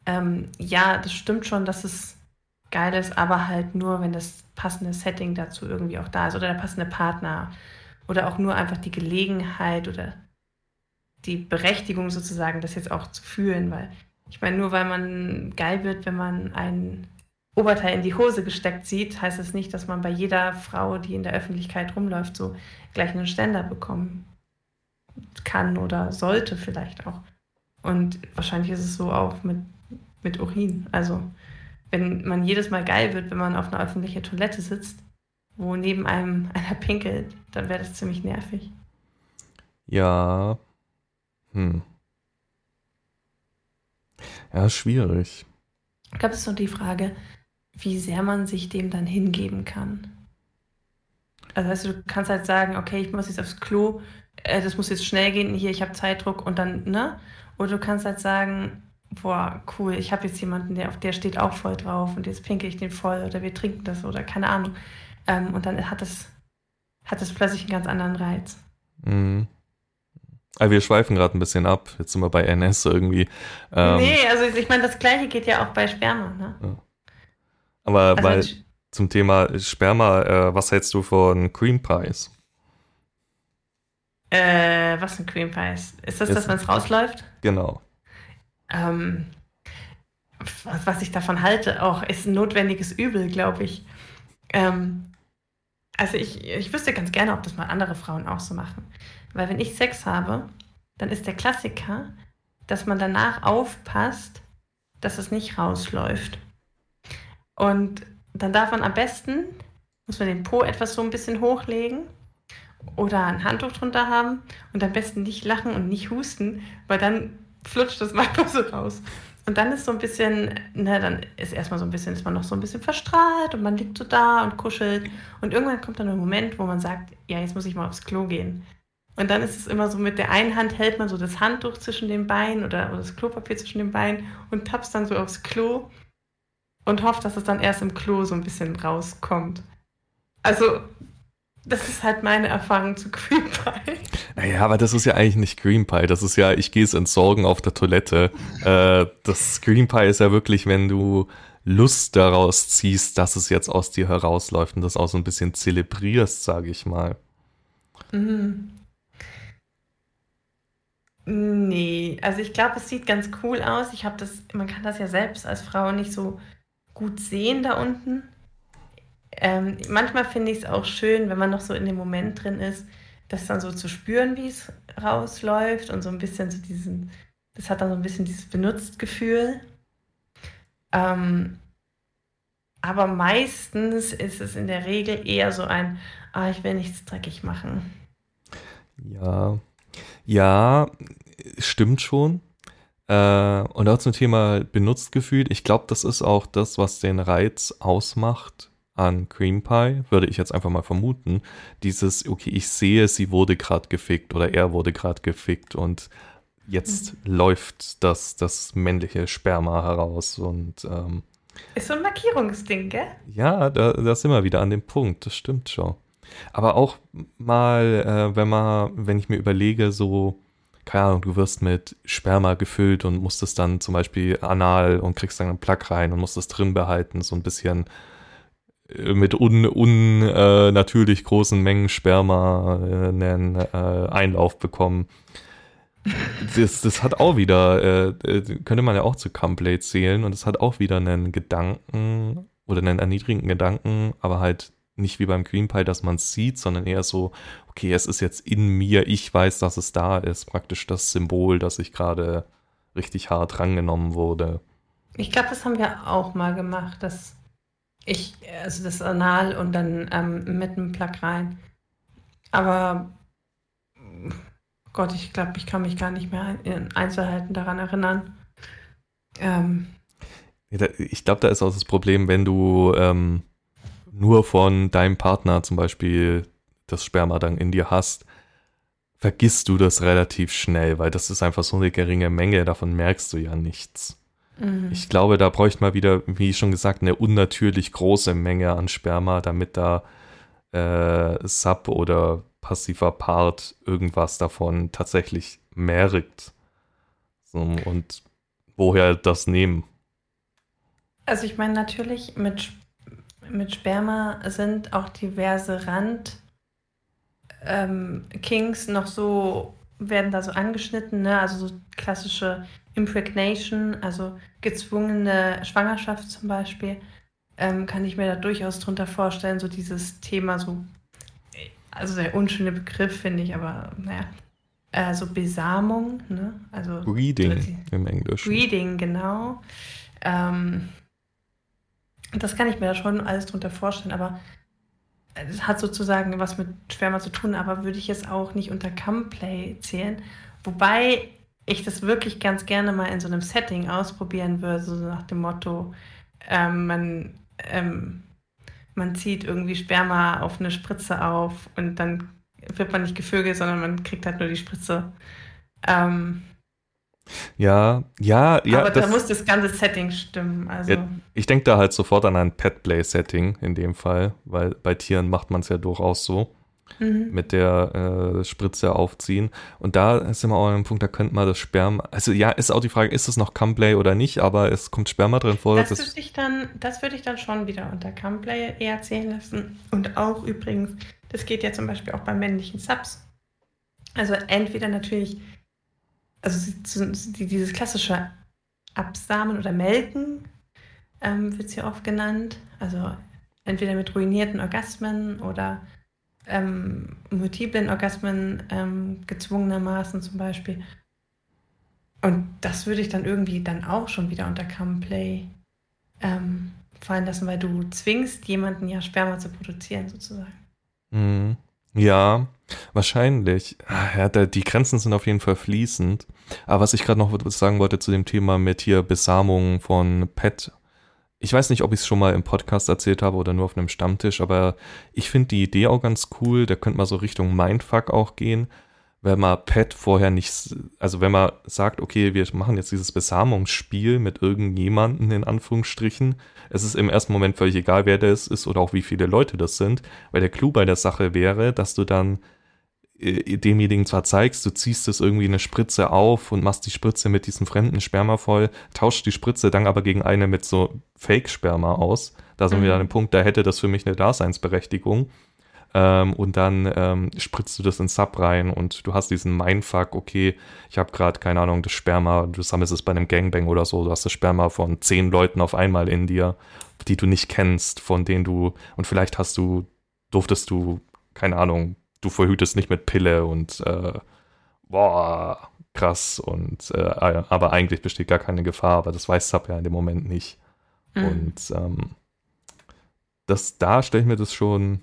ähm, ja, das stimmt schon, dass es geil ist, aber halt nur, wenn das passende Setting dazu irgendwie auch da ist oder der passende Partner oder auch nur einfach die Gelegenheit oder die Berechtigung sozusagen, das jetzt auch zu fühlen, weil ich meine, nur weil man geil wird, wenn man einen Oberteil in die Hose gesteckt sieht, heißt es nicht, dass man bei jeder Frau, die in der Öffentlichkeit rumläuft, so gleich einen Ständer bekommen kann oder sollte vielleicht auch. Und wahrscheinlich ist es so auch mit, mit Urin. Also wenn man jedes Mal geil wird, wenn man auf einer öffentlichen Toilette sitzt, wo neben einem einer pinkelt, dann wäre das ziemlich nervig. Ja. Hm. Ja, schwierig. Ich glaube, es ist so die Frage, wie sehr man sich dem dann hingeben kann. Also weißt du, du kannst halt sagen, okay, ich muss jetzt aufs Klo, äh, das muss jetzt schnell gehen, hier, ich habe Zeitdruck und dann, ne? Oder du kannst halt sagen, boah, cool, ich habe jetzt jemanden, der auf der steht auch voll drauf und jetzt pinke ich den voll oder wir trinken das oder keine Ahnung. Ähm, und dann hat es, hat es plötzlich einen ganz anderen Reiz. Mhm. Also wir schweifen gerade ein bisschen ab. Jetzt sind wir bei NS irgendwie. Ähm, nee, also ich meine, das gleiche geht ja auch bei Sperma. Ne? Ja. Aber also weil zum Thema Sperma, äh, was hältst du von Cream Pies? Äh, was sind Cream Pies? Ist das, dass man es rausläuft? Genau. Ähm, was, was, ich davon halte, auch ist ein notwendiges Übel, glaube ich. Ähm, also ich, ich wüsste ganz gerne, ob das mal andere Frauen auch so machen. Weil wenn ich Sex habe, dann ist der Klassiker, dass man danach aufpasst, dass es nicht rausläuft. Und dann darf man am besten, muss man den Po etwas so ein bisschen hochlegen oder ein Handtuch drunter haben und am besten nicht lachen und nicht husten, weil dann flutscht das manchmal so raus. Und dann ist so ein bisschen, na, dann ist erstmal so ein bisschen, ist man noch so ein bisschen verstrahlt und man liegt so da und kuschelt. Und irgendwann kommt dann ein Moment, wo man sagt, ja, jetzt muss ich mal aufs Klo gehen. Und dann ist es immer so, mit der einen Hand hält man so das Handtuch zwischen den Beinen oder, oder das Klopapier zwischen den Beinen und tappst dann so aufs Klo und hofft, dass es dann erst im Klo so ein bisschen rauskommt. Also das ist halt meine Erfahrung zu Green Pie. Naja, aber das ist ja eigentlich nicht Green Pie. Das ist ja, ich gehe es entsorgen auf der Toilette. Äh, das Green Pie ist ja wirklich, wenn du Lust daraus ziehst, dass es jetzt aus dir herausläuft und das auch so ein bisschen zelebrierst, sage ich mal. Mhm. Nee, also ich glaube, es sieht ganz cool aus. Ich habe das, man kann das ja selbst als Frau nicht so gut sehen da unten. Ähm, manchmal finde ich es auch schön, wenn man noch so in dem Moment drin ist, das dann so zu spüren, wie es rausläuft und so ein bisschen so diesen, das hat dann so ein bisschen dieses benutzt Gefühl. Ähm, aber meistens ist es in der Regel eher so ein, ah, ich will nichts dreckig machen. Ja, ja, stimmt schon. Äh, und auch zum Thema benutzt gefühlt. Ich glaube, das ist auch das, was den Reiz ausmacht an Cream Pie, würde ich jetzt einfach mal vermuten. Dieses, okay, ich sehe, sie wurde gerade gefickt oder er wurde gerade gefickt und jetzt mhm. läuft das, das männliche Sperma heraus und ähm, ist so ein Markierungsding, gell? Ja, da, da sind wir wieder an dem Punkt, das stimmt schon. Aber auch mal, äh, wenn man, wenn ich mir überlege, so, keine Ahnung, du wirst mit Sperma gefüllt und musst es dann zum Beispiel anal und kriegst dann einen Plug rein und musst es drin behalten, so ein bisschen mit unnatürlich un, äh, großen Mengen Sperma äh, einen äh, Einlauf bekommen. Das, das hat auch wieder, äh, äh, könnte man ja auch zu Cumplay zählen und es hat auch wieder einen Gedanken oder einen erniedrigenden Gedanken, aber halt nicht wie beim Green Pie, dass man es sieht, sondern eher so, okay, es ist jetzt in mir, ich weiß, dass es da ist, praktisch das Symbol, dass ich gerade richtig hart rangenommen wurde. Ich glaube, das haben wir auch mal gemacht, dass ich, also das Anal und dann ähm, mit einem Plug rein. Aber Gott, ich glaube, ich kann mich gar nicht mehr in Einzelheiten daran erinnern. Ähm, ich glaube, da ist auch das Problem, wenn du ähm, nur von deinem Partner zum Beispiel das Sperma dann in dir hast, vergisst du das relativ schnell, weil das ist einfach so eine geringe Menge, davon merkst du ja nichts. Mhm. Ich glaube, da bräuchte man wieder, wie schon gesagt, eine unnatürlich große Menge an Sperma, damit da äh, Sub oder passiver Part irgendwas davon tatsächlich merkt. So, und woher das nehmen? Also ich meine natürlich mit mit Sperma sind auch diverse Rand ähm, Kings noch so, werden da so angeschnitten, ne? also so klassische Impregnation, also gezwungene Schwangerschaft zum Beispiel, ähm, kann ich mir da durchaus drunter vorstellen, so dieses Thema, so, also der unschöne Begriff finde ich, aber naja, äh, so Besamung, ne? also Breeding im Englischen. Breeding, genau. Ähm, das kann ich mir da schon alles drunter vorstellen, aber es hat sozusagen was mit Schwärmer zu tun, aber würde ich jetzt auch nicht unter Cumplay zählen. Wobei ich das wirklich ganz gerne mal in so einem Setting ausprobieren würde, so nach dem Motto, ähm, man ähm, man zieht irgendwie Sperma auf eine Spritze auf und dann wird man nicht gevögelt, sondern man kriegt halt nur die Spritze. Ähm, ja, ja, ja. Aber da muss das ganze Setting stimmen. Also. Ja, ich denke da halt sofort an ein Pet-Play-Setting in dem Fall, weil bei Tieren macht man es ja durchaus so. Mhm. Mit der äh, Spritze aufziehen. Und da sind wir auch an einem Punkt, da könnte man das Sperma. Also ja, ist auch die Frage, ist es noch Cumplay oder nicht, aber es kommt Sperma drin vor. Das, das würde ich, dann, würd ich dann schon wieder unter Cumplay eher zählen lassen. Und auch übrigens, das geht ja zum Beispiel auch bei männlichen Subs. Also entweder natürlich also dieses klassische Absamen oder Melken ähm, wird ja oft genannt. Also entweder mit ruinierten Orgasmen oder ähm, multiplen Orgasmen ähm, gezwungenermaßen zum Beispiel. Und das würde ich dann irgendwie dann auch schon wieder unter Come-Play ähm, fallen lassen, weil du zwingst jemanden ja Sperma zu produzieren sozusagen. Mhm. Ja, wahrscheinlich. Ah, ja, die Grenzen sind auf jeden Fall fließend. Aber was ich gerade noch sagen wollte zu dem Thema mit hier Besamung von Pet. Ich weiß nicht, ob ich es schon mal im Podcast erzählt habe oder nur auf einem Stammtisch, aber ich finde die Idee auch ganz cool. Da könnte man so Richtung Mindfuck auch gehen wenn man Pet vorher nicht, also wenn man sagt, okay, wir machen jetzt dieses Besamungsspiel mit irgendjemanden in Anführungsstrichen, es ist im ersten Moment völlig egal, wer das ist oder auch wie viele Leute das sind, weil der Clou bei der Sache wäre, dass du dann demjenigen zwar zeigst, du ziehst es irgendwie eine Spritze auf und machst die Spritze mit diesem fremden Sperma voll, tauscht die Spritze dann aber gegen eine mit so Fake-Sperma aus. Da sind mhm. wir an dem Punkt, da hätte das für mich eine Daseinsberechtigung. Ähm, und dann ähm, spritzt du das in Sub rein und du hast diesen Mindfuck, okay, ich habe gerade, keine Ahnung, das Sperma, du sammelst es bei einem Gangbang oder so, du hast das Sperma von zehn Leuten auf einmal in dir, die du nicht kennst, von denen du, und vielleicht hast du, durftest du, keine Ahnung, du verhütest nicht mit Pille und äh, boah, krass, und äh, aber eigentlich besteht gar keine Gefahr, aber das weiß Sub ja in dem Moment nicht. Mhm. Und ähm, das, da stelle ich mir das schon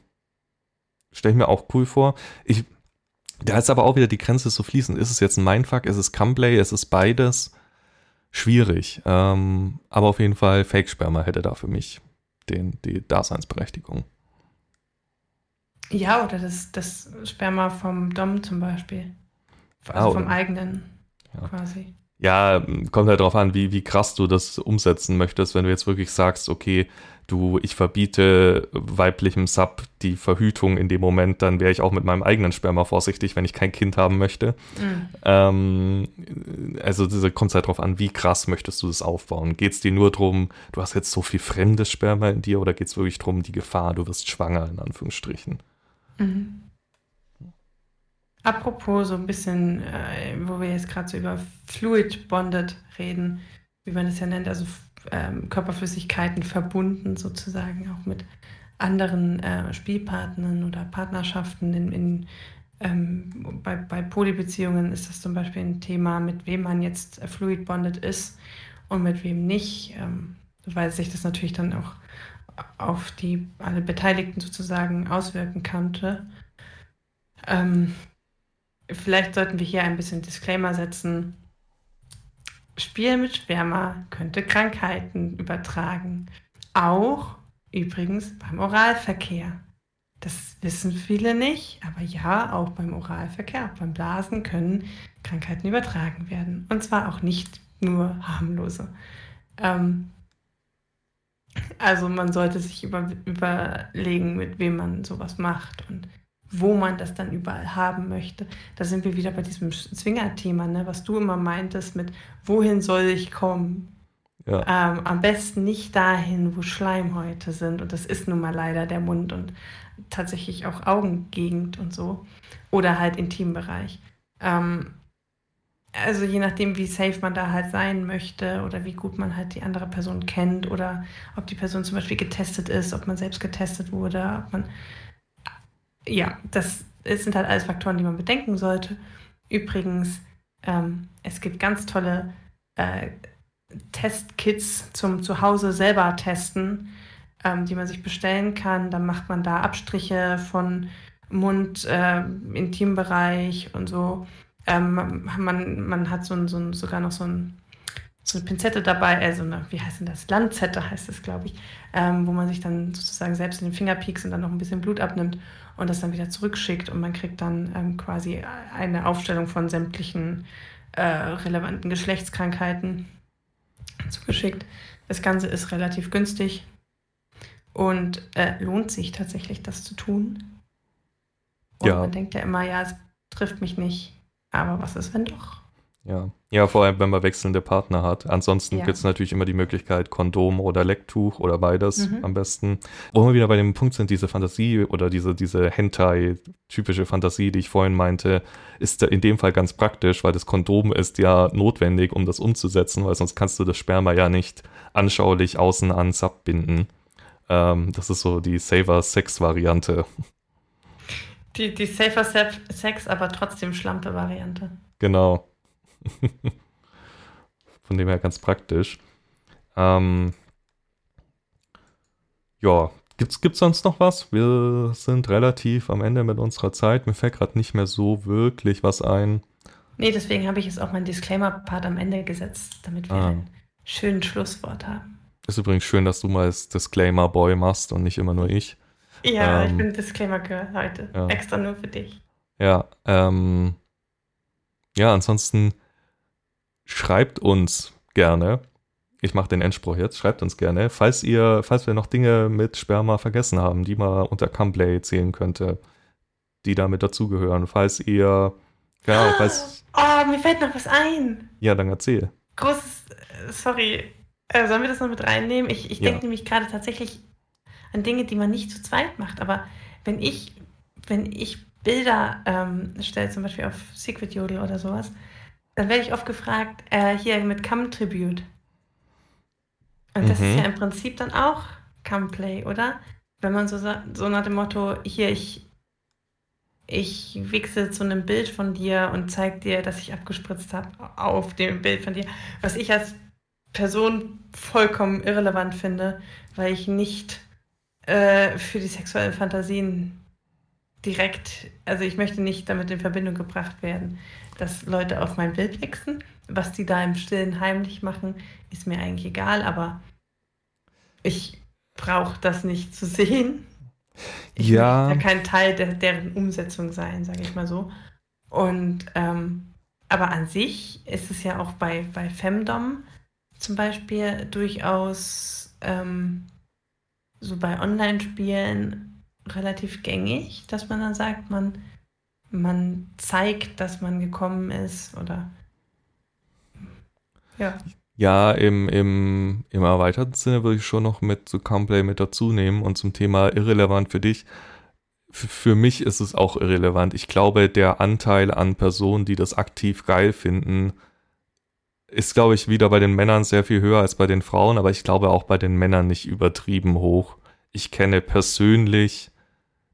stelle ich mir auch cool vor. Ich, da ist aber auch wieder die Grenze so fließend. Ist es jetzt ein Mindfuck? Ist es Cumplay? Ist es beides? Schwierig. Ähm, aber auf jeden Fall Fake-Sperma hätte da für mich den, die Daseinsberechtigung. Ja, oder das, das Sperma vom Dom zum Beispiel. Also ah, vom eigenen ja. quasi. Ja, kommt halt drauf an, wie, wie krass du das umsetzen möchtest, wenn du jetzt wirklich sagst, okay, du, ich verbiete weiblichem Sub die Verhütung in dem Moment, dann wäre ich auch mit meinem eigenen Sperma vorsichtig, wenn ich kein Kind haben möchte. Mhm. Ähm, also kommt es halt drauf an, wie krass möchtest du das aufbauen. Geht es dir nur darum, du hast jetzt so viel fremdes Sperma in dir oder geht es wirklich darum, die Gefahr, du wirst schwanger, in Anführungsstrichen? Mhm. Apropos so ein bisschen, äh, wo wir jetzt gerade so über Fluid Bonded reden, wie man es ja nennt, also ähm, Körperflüssigkeiten verbunden, sozusagen auch mit anderen äh, Spielpartnern oder Partnerschaften. In, in ähm, bei, bei Polybeziehungen ist das zum Beispiel ein Thema, mit wem man jetzt fluid bonded ist und mit wem nicht, ähm, weil sich das natürlich dann auch auf die alle Beteiligten sozusagen auswirken könnte. Ähm, vielleicht sollten wir hier ein bisschen Disclaimer setzen. Spiel mit Sperma könnte Krankheiten übertragen. Auch übrigens beim Oralverkehr. Das wissen viele nicht, aber ja, auch beim Oralverkehr, auch beim Blasen können Krankheiten übertragen werden. Und zwar auch nicht nur harmlose. Ähm, also man sollte sich über, überlegen, mit wem man sowas macht und wo man das dann überall haben möchte. Da sind wir wieder bei diesem Zwinger-Thema, ne? was du immer meintest mit, wohin soll ich kommen? Ja. Ähm, am besten nicht dahin, wo Schleimhäute sind. Und das ist nun mal leider der Mund und tatsächlich auch Augengegend und so. Oder halt Intimbereich. Ähm, also je nachdem, wie safe man da halt sein möchte oder wie gut man halt die andere Person kennt oder ob die Person zum Beispiel getestet ist, ob man selbst getestet wurde, ob man ja, das sind halt alles Faktoren, die man bedenken sollte. Übrigens, ähm, es gibt ganz tolle äh, Testkits zum Zuhause selber testen, ähm, die man sich bestellen kann. Dann macht man da Abstriche von Mund, äh, Intimbereich und so. Ähm, man, man hat so ein, so ein, sogar noch so ein so eine Pinzette dabei, also eine, wie heißt denn das? Lanzette heißt es, glaube ich, ähm, wo man sich dann sozusagen selbst in den Finger piekst und dann noch ein bisschen Blut abnimmt und das dann wieder zurückschickt und man kriegt dann ähm, quasi eine Aufstellung von sämtlichen äh, relevanten Geschlechtskrankheiten zugeschickt. Das Ganze ist relativ günstig und äh, lohnt sich tatsächlich, das zu tun. Und ja. man denkt ja immer, ja, es trifft mich nicht, aber was ist, wenn doch? Ja. ja, vor allem, wenn man wechselnde Partner hat. Ansonsten ja. gibt es natürlich immer die Möglichkeit, Kondom oder Lecktuch oder beides mhm. am besten. Wo wir wieder bei dem Punkt sind, diese Fantasie oder diese, diese Hentai-typische Fantasie, die ich vorhin meinte, ist in dem Fall ganz praktisch, weil das Kondom ist ja notwendig, um das umzusetzen, weil sonst kannst du das Sperma ja nicht anschaulich außen an Sub binden. Ähm, das ist so die Saver-Sex-Variante. Die, die Safer Sex, aber trotzdem Schlampe-Variante. Genau. Von dem her ganz praktisch. Ähm, ja, gibt's, gibt's sonst noch was? Wir sind relativ am Ende mit unserer Zeit. Mir fällt gerade nicht mehr so wirklich was ein. Nee, deswegen habe ich jetzt auch meinen Disclaimer-Part am Ende gesetzt, damit wir ah. ein schönes Schlusswort haben. Ist übrigens schön, dass du mal das Disclaimer-Boy machst und nicht immer nur ich. Ja, ähm, ich bin Disclaimer-Girl heute. Ja. Extra nur für dich. Ja, ähm, ja, ansonsten schreibt uns gerne. Ich mache den Endspruch jetzt. Schreibt uns gerne, falls ihr, falls wir noch Dinge mit Sperma vergessen haben, die man unter Cumplay zählen könnte, die damit dazugehören. Falls ihr, ja, falls. Oh, mir fällt noch was ein. Ja, dann erzähl. Großes, sorry. Äh, sollen wir das noch mit reinnehmen? Ich, ich ja. denke nämlich gerade tatsächlich an Dinge, die man nicht zu zweit macht. Aber wenn ich, wenn ich Bilder ähm, stelle, zum Beispiel auf Secret Yodel oder sowas, dann werde ich oft gefragt, äh, hier mit Cam Tribute. Und das mhm. ist ja im Prinzip dann auch Cam Play, oder? Wenn man so, so nach dem Motto, hier, ich, ich wichse zu einem Bild von dir und zeige dir, dass ich abgespritzt habe auf dem Bild von dir, was ich als Person vollkommen irrelevant finde, weil ich nicht äh, für die sexuellen Fantasien direkt, also ich möchte nicht damit in Verbindung gebracht werden, dass Leute auf mein Bild wechseln. Was die da im Stillen heimlich machen, ist mir eigentlich egal, aber ich brauche das nicht zu sehen. Ich ja. möchte kein Teil der, deren Umsetzung sein, sage ich mal so. Und ähm, aber an sich ist es ja auch bei, bei Femdom zum Beispiel durchaus ähm, so bei Online-Spielen relativ gängig, dass man dann sagt, man man zeigt, dass man gekommen ist oder ja. Ja, im, im, im erweiterten Sinne würde ich schon noch mit zu so Complay mit dazu nehmen und zum Thema irrelevant für dich. F für mich ist es auch irrelevant. Ich glaube, der Anteil an Personen, die das aktiv geil finden, ist, glaube ich, wieder bei den Männern sehr viel höher als bei den Frauen, aber ich glaube auch bei den Männern nicht übertrieben hoch. Ich kenne persönlich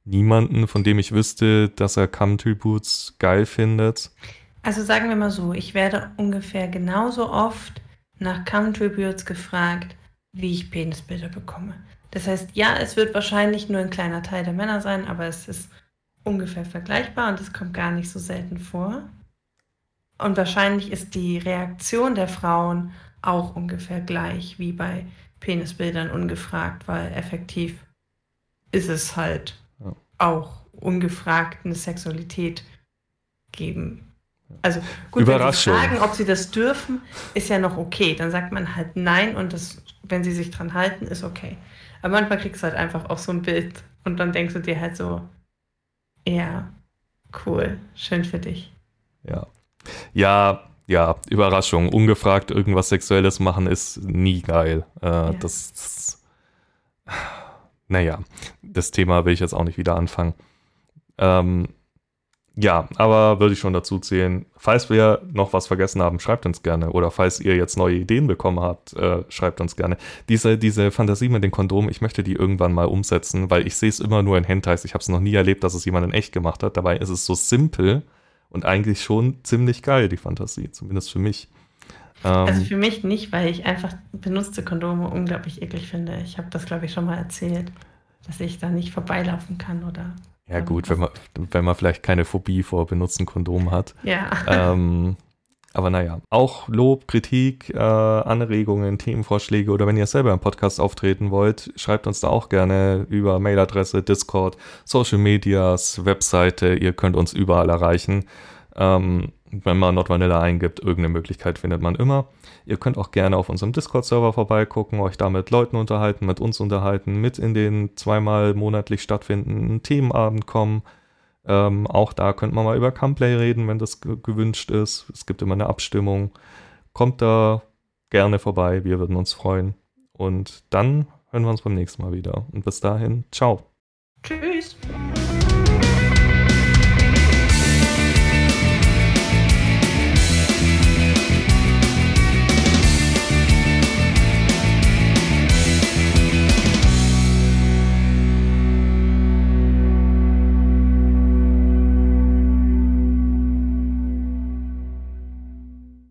niemanden, von dem ich wüsste, dass er Country Boots geil findet. Also sagen wir mal so, ich werde ungefähr genauso oft nach Country Boots gefragt, wie ich Penisbilder bekomme. Das heißt, ja, es wird wahrscheinlich nur ein kleiner Teil der Männer sein, aber es ist ungefähr vergleichbar und es kommt gar nicht so selten vor. Und wahrscheinlich ist die Reaktion der Frauen auch ungefähr gleich wie bei Penisbildern ungefragt, weil effektiv ist es halt auch ungefragt eine Sexualität geben. Also gut, wenn sie fragen, ob sie das dürfen, ist ja noch okay. Dann sagt man halt nein und das, wenn sie sich dran halten, ist okay. Aber manchmal kriegst du halt einfach auch so ein Bild und dann denkst du dir halt so, ja, cool, schön für dich. Ja. Ja, ja, Überraschung. Ungefragt irgendwas Sexuelles machen ist nie geil. Äh, ja. das, das naja, das Thema will ich jetzt auch nicht wieder anfangen. Ähm, ja, aber würde ich schon dazu zählen. Falls wir noch was vergessen haben, schreibt uns gerne. Oder falls ihr jetzt neue Ideen bekommen habt, äh, schreibt uns gerne. Diese, diese Fantasie mit den Kondomen, ich möchte die irgendwann mal umsetzen, weil ich sehe es immer nur in Hentais. Ich habe es noch nie erlebt, dass es jemand in echt gemacht hat. Dabei ist es so simpel und eigentlich schon ziemlich geil, die Fantasie. Zumindest für mich. also ähm, für mich nicht, weil ich einfach benutzte Kondome unglaublich eklig finde. Ich habe das, glaube ich, schon mal erzählt dass ich da nicht vorbeilaufen kann oder. Ja, gut, wenn man, wenn man vielleicht keine Phobie vor benutzten Kondomen hat. Ja. Ähm, Aber naja, auch Lob, Kritik, äh, Anregungen, Themenvorschläge oder wenn ihr selber im Podcast auftreten wollt, schreibt uns da auch gerne über Mailadresse, Discord, Social Medias, Webseite. Ihr könnt uns überall erreichen. Ähm, wenn man Not Vanilla eingibt, irgendeine Möglichkeit findet man immer. Ihr könnt auch gerne auf unserem Discord-Server vorbeigucken, euch da mit Leuten unterhalten, mit uns unterhalten, mit in den zweimal monatlich stattfindenden Themenabend kommen. Ähm, auch da könnt man mal über Camplay reden, wenn das gewünscht ist. Es gibt immer eine Abstimmung. Kommt da gerne vorbei, wir würden uns freuen. Und dann hören wir uns beim nächsten Mal wieder. Und bis dahin, ciao. Tschüss.